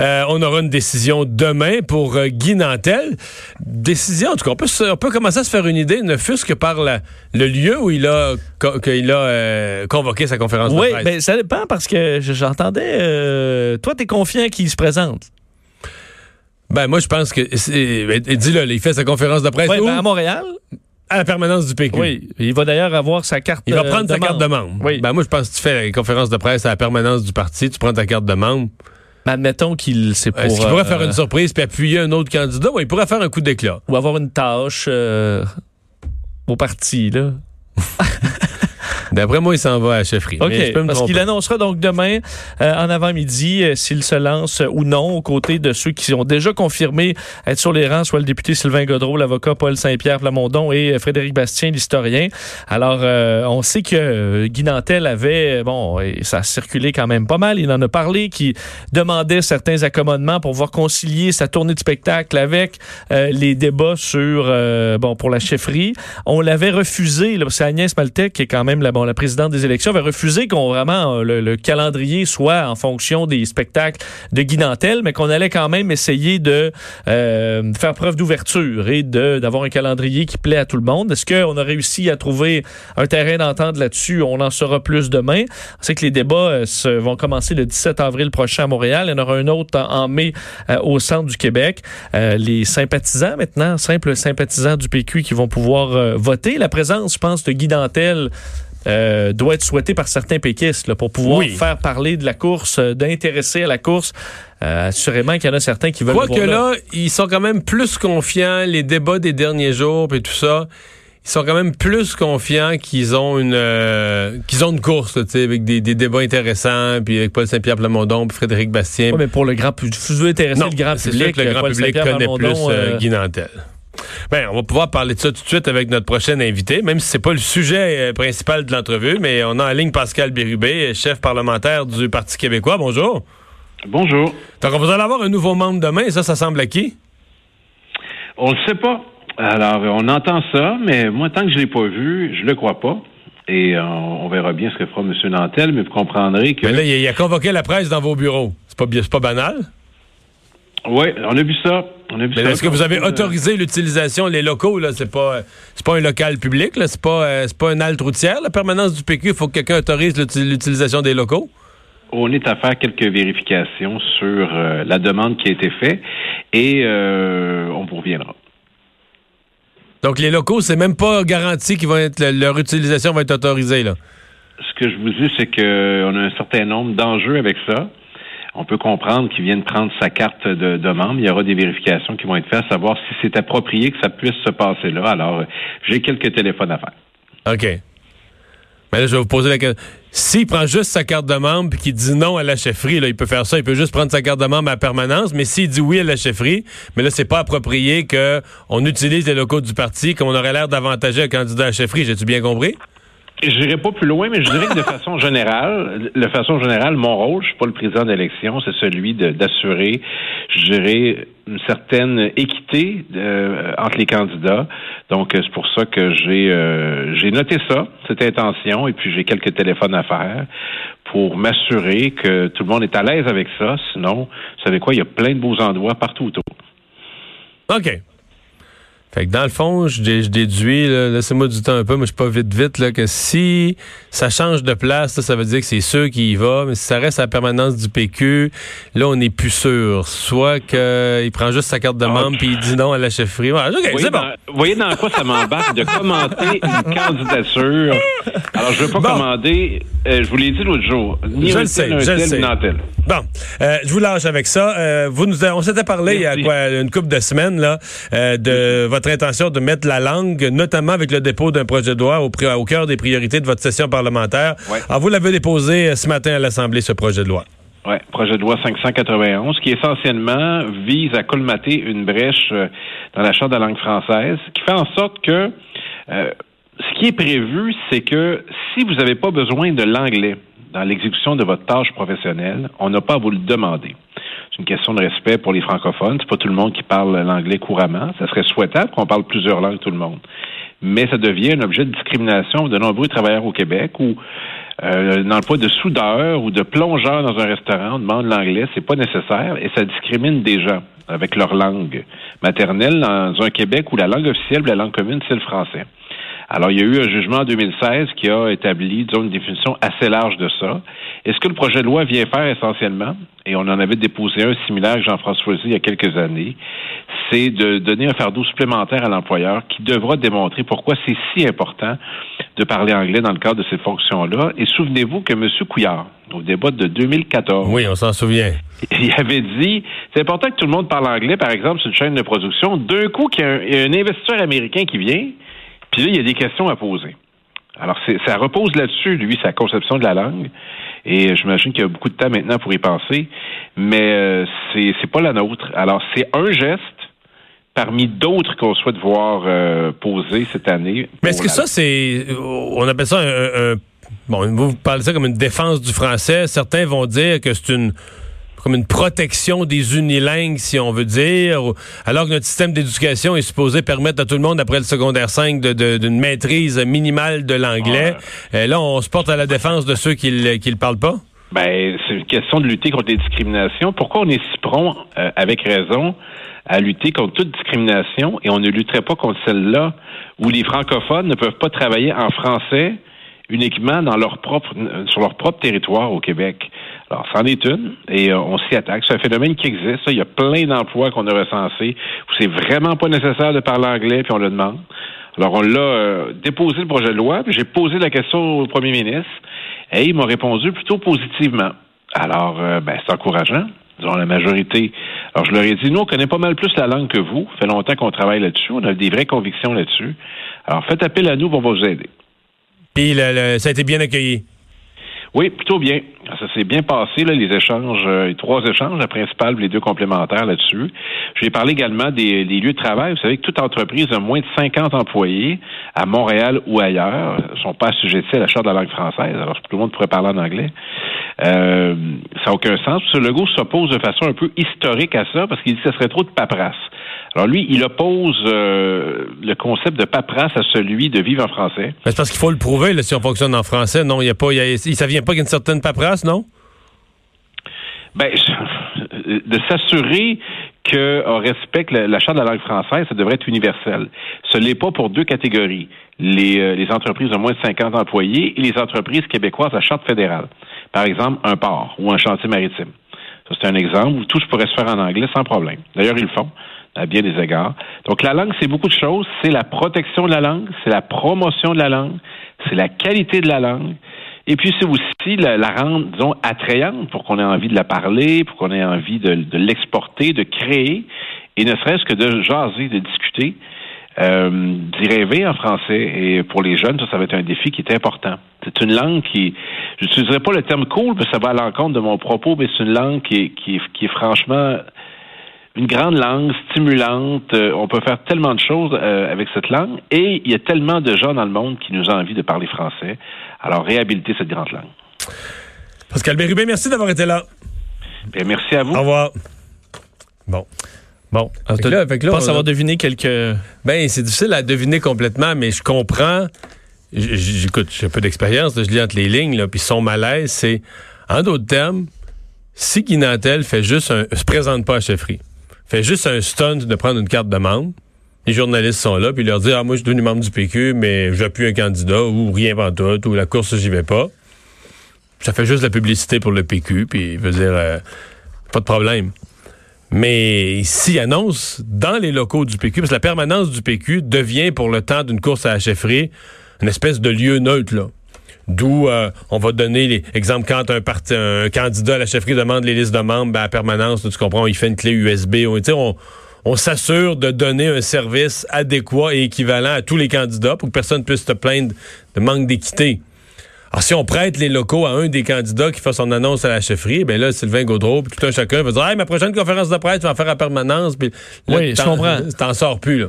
Euh, on aura une décision demain pour euh, Guy Nantel. Décision, en tout cas, on peut, se- on peut commencer à se faire une idée, ne fût-ce que par la- le lieu où il a, co- qu'il a euh, convoqué sa conférence Oui, de presse. ben ça dépend parce que je- j'entendais. toi, t'es confiant qu'il se présente. Ben, moi, je pense que. ben, Dis-le, il fait sa conférence de presse Oui, où? ben, à Montréal. à la permanence du PQ. Oui. Il va d'ailleurs avoir sa carte. Il va prendre sa carte de membre. Oui. Ben, moi, je pense que tu fais la conférence de presse à la permanence du parti, tu prends ta carte de membre. Mais admettons qu'il c'est pour. Est-ce qu'il pourrait euh, faire une surprise puis appuyer un autre candidat? Oui, il pourrait faire un coup d'éclat. Ou avoir une tâche euh, au parti, là. D'après moi, il s'en va à la chefferie. OK. Mais je peux me Parce qu'il annoncera donc demain, euh, en avant-midi, euh, s'il se lance ou non aux côtés de ceux qui ont déjà confirmé être sur les rangs, soit le député Sylvain Godreau, l'avocat Paul Saint-Pierre Plamondon et euh, Frédéric Bastien, l'historien. Alors, euh, on sait que Guy Nantel avait, bon, et ça a circulé quand même pas mal, il en a parlé, qui demandait certains accommodements pour pouvoir concilier sa tournée de spectacle avec euh, les débats sur, euh, bon, pour la chefferie. On l'avait refusé, c'est Agnès Maltais, qui est quand même la, bon, la présidente des élections, avait refusé qu'on vraiment euh, le, le calendrier soit en fonction des spectacles de Guy Nantel, mais qu'on allait quand même essayer de euh, faire preuve d'ouverture et d'avoir un calendrier qui plaît à tout le monde. Est-ce qu'on a réussi à trouver un terrain d'entente là-dessus? On en saura plus demain. On sait que les débats euh, vont commencer le 17 avril prochain à Montréal. Il y en aura un autre en, mai au centre du Québec. Les sympathisants maintenant, simples sympathisants du PQ qui vont pouvoir voter. La présence, je pense, de Guy Dantel euh, doit être souhaitée par certains péquistes là, pour pouvoir Oui. faire parler de la course, euh, d'intéresser à la course. Euh, assurément qu'il y en a certains qui veulent le Quoique voir là, ils sont quand même plus confiants, les débats des derniers jours et tout ça, ils sont quand même plus confiants qu'ils ont une euh, qu'ils ont une course, là, tu sais, avec des, des débats intéressants, puis avec Paul Saint-Pierre Plamondon, puis Frédéric Bastien. Ouais, mais pour le grand public, intéresser non, le grand public. que le grand Paul public Saint-Pierre connaît plus euh, euh, Guy Nantel. Ben, on va pouvoir parler de ça tout de suite avec notre prochain invité, même si c'est pas le sujet euh, principal de l'entrevue, mais on a en ligne Pascal Bérubé, chef parlementaire du Parti québécois. Bonjour. Bonjour. Donc, on va avoir un nouveau membre demain, ça, ça semble à qui? On le sait pas. Alors, on entend ça, mais moi, tant que je l'ai pas vu, je le crois pas. Et euh, on verra bien ce que fera M. Nantel, mais vous comprendrez que... Mais là, il a, il a convoqué la presse dans vos bureaux. C'est pas, bien- c'est pas banal. Oui, on a vu ça. On a vu Mais ça. est-ce que vous avez Euh, autorisé l'utilisation, les locaux, là? C'est pas, c'est pas un local public, là? C'est pas, euh, c'est pas une halte routière, la permanence du PQ. Il faut que quelqu'un autorise l'uti- l'utilisation des locaux? On est à faire quelques vérifications sur euh, la demande qui a été faite et euh, on vous reviendra. Donc, les locaux, c'est même pas garanti qu'ils vont être, leur utilisation va être autorisée, là? Ce que je vous dis, c'est qu'on a un certain nombre d'enjeux avec ça. On peut comprendre qu'ils viennent prendre sa carte de, membre. Il y aura des vérifications qui vont être faites à savoir si c'est approprié que ça puisse se passer là. Alors, j'ai quelques téléphones à faire. OK. Mais là, je vais vous poser la question. S'il prend juste sa carte de membre puis qu'il dit non à la chefferie, là, il peut faire ça. Il peut juste prendre sa carte de membre à permanence. Mais s'il dit oui à la chefferie, mais là, c'est pas approprié qu'on utilise les locaux du parti comme on aurait l'air d'avantager un candidat à la chefferie. J'ai-tu bien compris? Je n'irai pas plus loin, mais je dirais que de façon générale, de façon générale, mon rôle, je suis pas le président d'élection, c'est celui d'assurer, je dirais, une certaine équité euh, entre les candidats. Donc, euh, c'est pour ça que j'ai euh, j'ai noté ça, cette intention, et puis j'ai quelques téléphones à faire pour m'assurer que tout le monde est à l'aise avec ça. Sinon, vous savez quoi, il y a plein de beaux endroits partout autour. OK. Fait que dans le fond, je, dé- je déduis, là, laissez-moi du temps un peu, mais je suis pas vite vite, là, que si ça change de place, là, ça veut dire que c'est sûr qu'il y va, mais si ça reste à la permanence du PQ, là, on n'est plus sûr. Soit qu'il prend juste sa carte de membre puis il dit non à la chefferie. Ouais, OK, Vous voyez, c'est bon. dans, vous voyez dans quoi ça m'embarque de commenter une candidature. Alors, je ne veux pas Bon. commander, euh, je vous l'ai dit l'autre jour, ni Je un le sais, tel, un je le tel, sais. Bon, euh, je vous lâche avec ça. Euh, vous nous, on s'était parlé il y a quoi, une couple de semaines là, de votre intention de mettre la langue, notamment avec le dépôt d'un projet de loi au, cœur des priorités de votre session parlementaire. Ouais. Alors, vous l'avez déposé euh, ce matin à l'Assemblée, ce projet de loi. Oui, projet de loi 591, qui essentiellement vise à colmater une brèche euh, dans la charte de la langue française, qui fait en sorte que euh, ce qui est prévu, c'est que si vous n'avez pas besoin de l'anglais dans l'exécution de votre tâche professionnelle, on n'a pas à vous le demander. C'est une question de respect pour les francophones. C'est pas tout le monde qui parle l'anglais couramment. Ça serait souhaitable qu'on parle plusieurs langues tout le monde. Mais ça devient un objet de discrimination de nombreux travailleurs au Québec où euh, un emploi de soudeur ou de plongeur dans un restaurant, on demande l'anglais, c'est pas nécessaire et ça discrimine des gens avec leur langue maternelle dans un Québec où la langue officielle, la langue commune, c'est le français. Alors, il y a eu un jugement en 2016 qui a établi, disons, une définition assez large de ça. Et ce que le projet de loi vient faire essentiellement, et on en avait déposé un similaire avec Jean-François il y a quelques années, c'est de donner un fardeau supplémentaire à l'employeur qui devra démontrer pourquoi c'est si important de parler anglais dans le cadre de ces fonctions-là. Et souvenez-vous que M. Couillard, au débat de 2014. Oui, on s'en souvient. Il avait dit, c'est important que tout le monde parle anglais, par exemple, sur une chaîne de production. D'un coup, qu'il y a un, un investisseur américain qui vient, puis là, il y a des questions à poser. Alors, ça repose là-dessus, lui, sa conception de la langue. Et j'imagine qu'il y a beaucoup de temps maintenant pour y penser. Mais euh, c'est, pas la nôtre. Alors, c'est un geste parmi d'autres qu'on souhaite voir euh, poser cette année. Mais est-ce que ça, c'est. On appelle ça un, un. Bon, vous parlez ça comme une défense du français. Certains vont dire que c'est une comme une protection des unilingues, si on veut dire, alors que notre système d'éducation est supposé permettre à tout le monde, après le secondaire 5, d'une de, maîtrise minimale de l'anglais. Euh, là, on se porte à la défense de ceux qui ne le parlent pas? Ben, c'est une question de lutter contre les discriminations. Pourquoi on est si prompt, euh, avec raison, à lutter contre toute discrimination et on ne lutterait pas contre celle-là où les francophones ne peuvent pas travailler en français uniquement dans leur propre, sur leur propre territoire au Québec? Alors, c'en est une, et euh, on s'y attaque. C'est un phénomène qui existe. Il y a plein d'emplois qu'on a recensés où c'est vraiment pas nécessaire de parler anglais, puis on le demande. Alors, on l'a euh, déposé le projet de loi, puis j'ai posé la question au premier ministre, et il m'a répondu plutôt positivement. Alors, euh, ben, c'est encourageant. Disons, la majorité. Alors, je leur ai dit, nous, on connaît pas mal plus la langue que vous. Ça fait longtemps qu'on travaille là-dessus. On a des vraies convictions là-dessus. Alors, faites appel à nous, va vous aider. Puis, ça a été bien accueilli. Oui, plutôt bien. Ça s'est bien passé, les échanges, euh, les trois échanges, la principale, les deux complémentaires là-dessus. J'ai parlé également des, lieux de travail. Vous savez que toute entreprise a moins de 50 employés à Montréal ou ailleurs ne sont pas assujettis à la charte de la langue française. Alors, tout le monde pourrait parler en anglais. Euh, ça n'a aucun sens. Ce logo s'oppose de façon un peu historique à ça parce qu'il dit que ce serait trop de paperasse. Alors lui, il oppose euh, le concept de paperasse à celui de vivre en français. C'est parce qu'il faut le prouver là, si on fonctionne en français. Non, il y a pas, y ça vient pas qu'une certaine paperasse, non? Ben, de s'assurer qu'on respecte la, charte de la langue française, ça devrait être universel. Ce n'est pas pour deux catégories. Les, euh, les entreprises de moins de 50 employés et les entreprises québécoises à charte fédérale. Par exemple, un port ou un chantier maritime. Ça, c'est un exemple où tout se pourrait se faire en anglais sans problème. D'ailleurs, ils le font à bien des égards. Donc la langue, c'est beaucoup de choses. C'est la protection de la langue, c'est la promotion de la langue, c'est la qualité de la langue. Et puis c'est aussi la, rendre, disons, attrayante pour qu'on ait envie de la parler, pour qu'on ait envie de, l'exporter, de créer, et ne serait-ce que de jaser, de discuter, euh, d'y rêver en français. Et pour les jeunes, ça, ça va être un défi qui est important. C'est une langue qui, je n'utiliserai pas le terme cool, parce que ça va à l'encontre de mon propos, mais c'est une langue qui qui qui est franchement une grande langue stimulante. Euh, on peut faire tellement de choses euh, avec cette langue et il y a tellement de gens dans le monde qui nous ont envie de parler français. Alors, réhabiliter cette grande langue. Pascal Bérubé, merci d'avoir été là. Bien, merci à vous. Au revoir. Bon. Bon, fait là, fait là, pense avoir deviné quelques. Ben, c'est difficile à deviner complètement, mais je comprends. J'écoute, j'ai un peu d'expérience, je lis entre les lignes, là, puis son malaise, c'est, en d'autres termes, si Guy fait juste un, se présente pas à chefferie, fait juste un stunt de prendre une carte de membre. Les journalistes sont là, puis leur dire Ah, moi, je suis devenu membre du PQ, mais j'appuie un candidat, ou rien tout, ou la course, j'y vais pas. Ça fait juste la publicité pour le PQ, puis veut dire euh, pas de problème. Mais s'il annonce dans les locaux du PQ, parce que la permanence du PQ devient pour le temps d'une course à la chefferie une espèce de lieu neutre, là. D'où euh, on va donner les exemples quand un, parti, un candidat à la chefferie demande les listes de membres ben, à permanence, tu comprends, il fait une clé USB. On, on, on s'assure de donner un service adéquat et équivalent à tous les candidats pour que personne puisse te plaindre de manque d'équité. Alors, si on prête les locaux à un des candidats qui fait son annonce à la chefferie, ben là, Sylvain Gaudreau, puis tout un chacun va dire, hey, ma prochaine conférence de presse, tu vas faire à permanence, puis là, Oui, je comprends. T'en sors plus, là.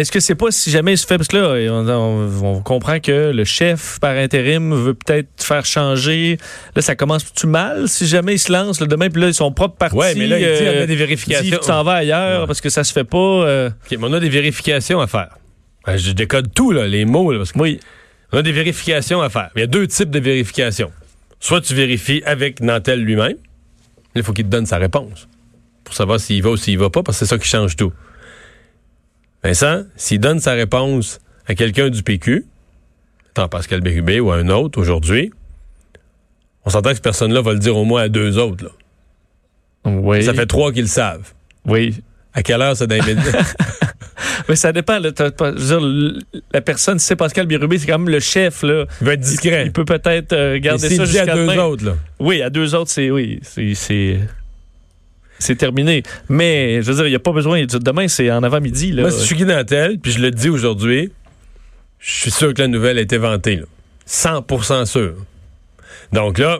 Est-ce que c'est pas si jamais il se fait parce que là on, on- on comprend que le chef par intérim veut peut-être faire changer là ça commence tout mal si jamais il se lance là, demain puis là son propre parti Ouais, mais là, il dit, on a euh, des vérifications. tu t'en vas ailleurs Ouais. parce que ça se fait pas euh, OK, mais on a des vérifications à faire. Ben, je décode tout, là, les mots, là, parce qu'on oui a des vérifications à faire. Il y a deux types de vérifications. Soit tu vérifies avec Nantel lui-même, il faut qu'il te donne sa réponse pour savoir s'il va ou s'il va pas, parce que c'est ça qui change tout. Vincent, s'il donne sa réponse à quelqu'un du PQ, tant Pascal Bérubé ou à un autre aujourd'hui, on s'entend que cette personne-là va le dire au moins à deux autres. là. oui Ça fait trois qu'ils le savent. oui À quelle heure c'est dans les mais ça dépend là, dire, la personne si c'est Pascal Birubé c'est quand même le chef là Il va être discret. il peut peut-être euh, garder ça jusqu'à deux demain autres, là. Oui, à deux autres, c'est oui, c'est c'est terminé. Mais je veux dire, il n'y a pas besoin. Demain, c'est en avant-midi. Moi, si je suis Guy puis je le dis aujourd'hui, je suis sûr que la nouvelle a été vantée. Là. 100 sûr. Donc là,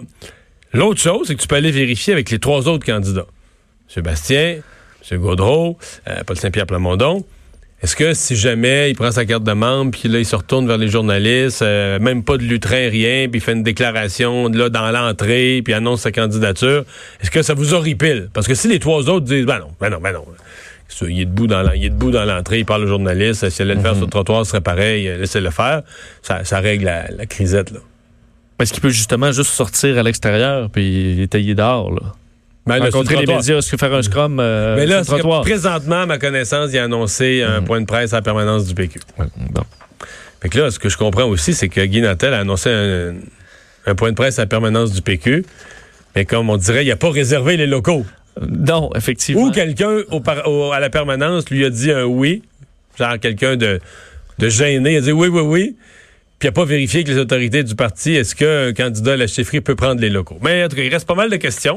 l'autre chose, c'est que tu peux aller vérifier avec les trois autres candidats. M. Bastien, M. Gaudreau, euh, Paul Saint-Pierre Plamondon. Est-ce que si jamais il prend sa carte de membre, puis là, il se retourne vers les journalistes, euh, même pas de lutrin, rien, puis il fait une déclaration là, dans l'entrée, puis annonce sa candidature, est-ce que ça vous horripile? Parce que si les trois autres disent, ben non, ben non, ben non. Il est debout dans l'en- il est debout dans l'entrée, il parle au journaliste. Si elle allait le faire sur le trottoir, ce serait pareil. euh, Laissez-le faire. Ça, ça règle la, la crisette. Là. Est-ce qu'il peut justement juste sortir à l'extérieur puis étayer dehors, là? Ben, là, le Rencontrer les médias, que faire un scrum euh, Mais là, le c'est que trottoir? présentement, à ma connaissance, il a annoncé un point de presse à la permanence du PQ. Ouais, bon. Fait que là, ce que je comprends aussi, c'est que Guy Nantel a annoncé un, un point de presse à la permanence du PQ. Mais comme on dirait, il n'a pas réservé les locaux. Non, effectivement. Ou quelqu'un à la permanence lui a dit un oui, genre quelqu'un de, de gêné, il a dit oui, oui, oui, puis il n'a pas vérifié avec les autorités du parti est-ce qu'un candidat à la chefferie peut prendre les locaux. Mais en tout cas, il reste pas mal de questions.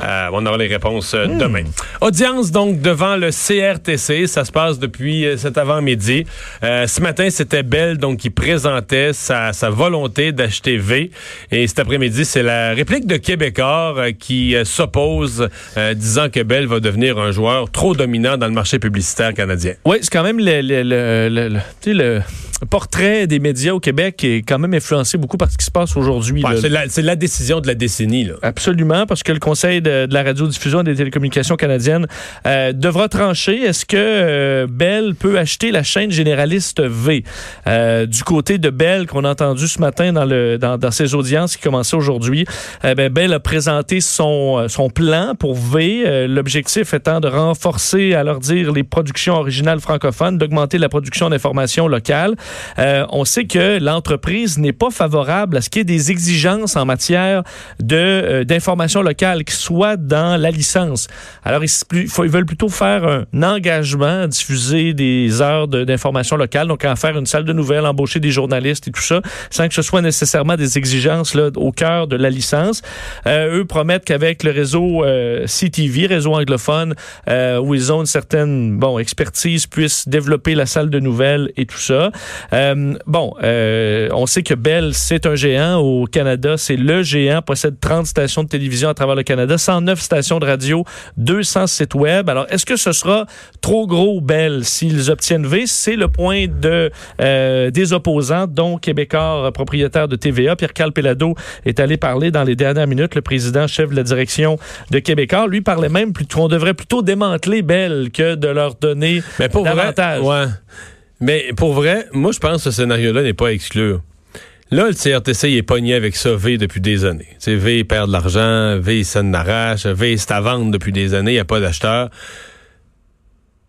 Euh, on aura les réponses euh, demain. Audience donc devant le CRTC, ça se passe depuis euh, cet avant-midi. Euh, ce matin, c'était Bell donc qui présentait sa, sa volonté d'acheter V. Et cet après-midi, c'est la réplique de Québécois euh, qui s'oppose, disant que Bell va devenir un joueur trop dominant dans le marché publicitaire canadien. Oui, c'est quand même le, le- le- le- portrait des médias au Québec est quand même influencé beaucoup par ce qui se passe aujourd'hui. Ouais, c'est la, c'est la décision de la décennie. Là. Absolument, parce que le Conseil de, de la radiodiffusion et des télécommunications canadiennes euh, devra trancher. Est-ce que euh, Bell peut acheter la chaîne généraliste V? Euh, du côté de Bell, qu'on a entendu ce matin dans, le, dans, dans ses audiences qui commençaient aujourd'hui, ben, Bell a présenté son, son plan pour V. L'objectif étant de renforcer, à leur dire, les productions originales francophones, d'augmenter la production d'informations locales. On sait que l'entreprise n'est pas favorable à ce qu'il y ait des exigences en matière de euh, d'information locale qui soient dans la licence. Alors ils, veulent plutôt faire un engagement, diffuser des heures d'information locale, donc en faire une salle de nouvelles, embaucher des journalistes et tout ça, sans que ce soit nécessairement des exigences au cœur de la licence. Euh, eux promettent qu'avec le réseau euh, CTV, réseau anglophone, euh, où ils ont une certaine bon expertise, puissent développer la salle de nouvelles et tout ça. Euh, bon, on sait que Bell, c'est un géant au Canada. C'est le géant, possède 30 stations de télévision à travers le Canada, 109 stations de radio, 200 sites web. Alors, est-ce que ce sera trop gros, Bell, s'ils obtiennent V? C'est le point de, euh, des opposants, dont Québécois, propriétaire de TVA. Pierre-Carl Pelado est allé parler dans les dernières minutes. Le président, chef de la direction de Québécois, lui parlait même plutôt qu'on devrait plutôt démanteler Bell que de leur donner Mais pour davantage. vrai, ouais. Mais pour vrai, moi je pense que ce scénario-là n'est pas à exclure. Là, le CRTC il est pogné avec ça V depuis des années. Tu sais, V il perd de l'argent, V il s'en arrache, V c'est à vendre depuis des années, il n'y a pas d'acheteur.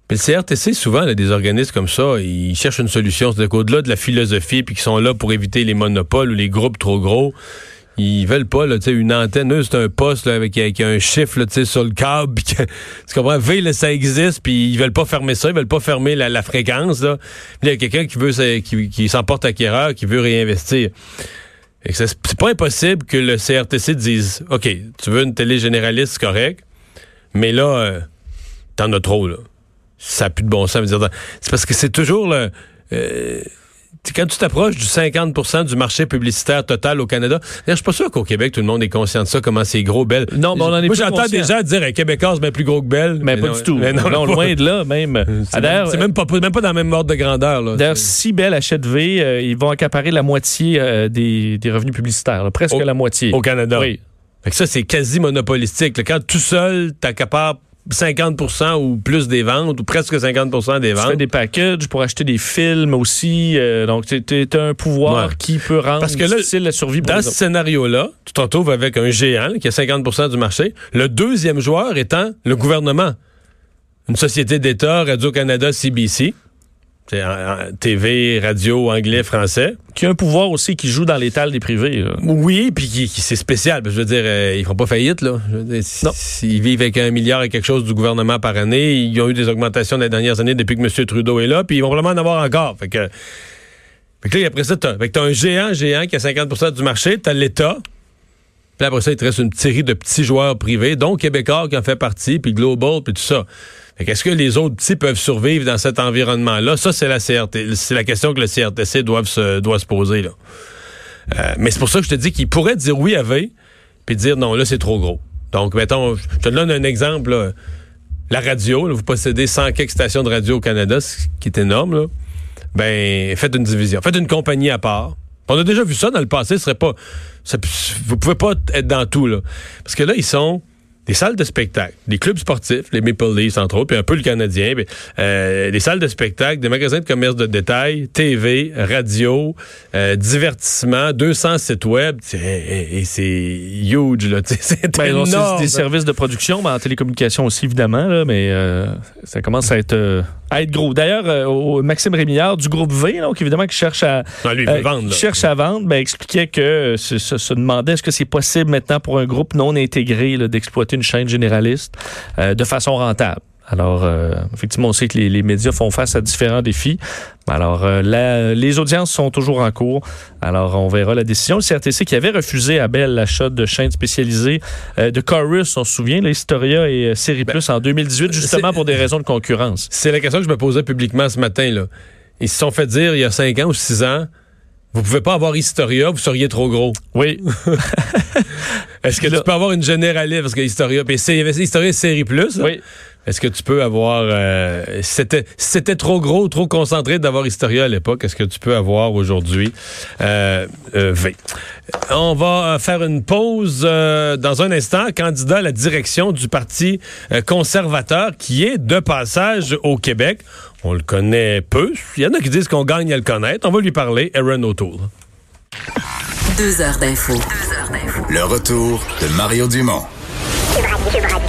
Mais le CRTC, souvent, a des organismes comme ça, ils cherchent une solution. C'est-à-dire qu'au-delà de la philosophie, puis qui sont là pour éviter les monopoles ou les groupes trop gros, ils veulent pas là, une antenne. Eux, c'est un poste là, avec, un chiffre là, sur le câble. Que- tu comprends? V, là, ça existe, puis ils veulent pas fermer ça. Ils veulent pas fermer la, fréquence. Là. Il y a quelqu'un qui veut qui, qui s'en porte acquéreur, qui veut réinvestir. C'est pas impossible que le CRTC dise OK, tu veux une télé généraliste, c'est mais là, euh, t'en as trop, là. Ça n'a plus de bon sens. C'est parce que c'est toujours le. euh, quand tu t'approches du 50% du marché publicitaire total au Canada, je suis pas sûr qu'au Québec, tout le monde est conscient de ça, comment c'est gros, Belle. Non, mais on en est Moi, j'entends des gens dire, un Québécois, c'est bien plus gros que Belle. Mais, pas du tout. non, loin de là, même. C'est même, pas, même pas dans la même ordre de grandeur. D'ailleurs, si Bell achète V, euh, ils vont accaparer la moitié euh, des, revenus publicitaires, presque la moitié. Au Canada. Oui. Fait que ça, c'est quasi monopolistique. Quand tout seul, t'accapares 50% ou plus des ventes, ou presque 50% des ventes. Tu fais des packages pour acheter des films aussi. Euh, donc, tu as un pouvoir qui peut rendre Parce que difficile la survie Dans ce scénario-là, tu te retrouves avec un géant qui a 50% du marché, le deuxième joueur étant le gouvernement. Une société d'État, Radio-Canada, CBC. TV, radio, anglais, français. Qui a un pouvoir aussi qui joue dans l'étal des privés. Oui, puis qui, c'est spécial. Je veux dire, euh, ils font pas faillite, là. non. S'ils vivent avec un milliard et quelque chose du gouvernement par année, ils ont eu des augmentations dans les dernières années depuis que M. Trudeau est là, puis ils vont probablement en avoir encore. Fait que, fait que là, après ça, t'as, as un géant, géant qui a 50% du marché, t'as l'État. Puis après ça, il te reste une série de petits joueurs privés, dont Québécois qui en fait partie, puis Global, puis tout ça. Est-ce que les autres petits peuvent survivre dans cet environnement-là? Ça, c'est la CRT, c'est la question que le CRTC doit se, doit se poser. Là. Euh, mais c'est pour ça que je te dis qu'il pourrait dire oui à V, puis dire non, là, c'est trop gros. Donc, mettons, je te donne un exemple. La radio, vous possédez 100 quelques stations de radio au Canada, ce qui est énorme. Là. Ben, faites une division. Faites une compagnie à part. On a déjà vu ça dans le passé. Ce serait pas, vous pouvez pas être dans tout. Là. Parce que là, ils sont des salles de spectacle, des clubs sportifs, les Maple Leafs entre autres, puis un peu le Canadien, euh, des salles de spectacle, des magasins de commerce de détail, TV, radio, euh, divertissement, 200 sites web, et, c'est huge là, c'est ben, des services de production, mais en télécommunication aussi évidemment, là, mais euh, ça commence à être à être gros. D'ailleurs, euh, Maxime Rémillard du groupe V, donc évidemment qui cherche à vendre, cherche à vendre, ben, expliquait que se, se, demandait est-ce que c'est possible maintenant pour un groupe non intégré d'exploiter une chaîne généraliste euh, de façon rentable? Alors, euh, effectivement, on sait que les, médias font face à différents défis. Alors, euh, les audiences sont toujours en cours. Alors, on verra la décision. Le CRTC qui avait refusé à Bell l'achat de chaînes spécialisées de Chorus, on se souvient, l'Historia et Série ben, Plus en 2018, justement pour des raisons de concurrence. C'est la question que je me posais publiquement ce matin. Là. Ils se sont fait dire il y a cinq ans ou six ans vous pouvez pas avoir Historia, vous seriez trop gros. Oui. Est-ce que tu peux avoir une généraliste? Parce que Historia, puis Historia série plus. Oui. Est-ce que tu peux avoir euh, c'était c'était trop gros, trop concentré d'avoir Historia à l'époque, est-ce que tu peux avoir aujourd'hui euh, euh V? On va faire une pause euh, dans un instant. Candidat à la direction du Parti conservateur qui est de passage au Québec. On le connaît peu. Il y en a qui disent qu'on gagne à le connaître. On va lui parler. Aaron O'Toole. Deux heures d'info. Le retour de Mario Dumont.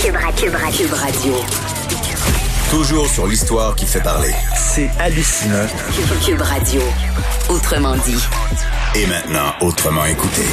Cube Radio. Toujours sur l'histoire qui fait parler. C'est hallucinant. Cube Radio. Autrement dit. Et maintenant, autrement écouté.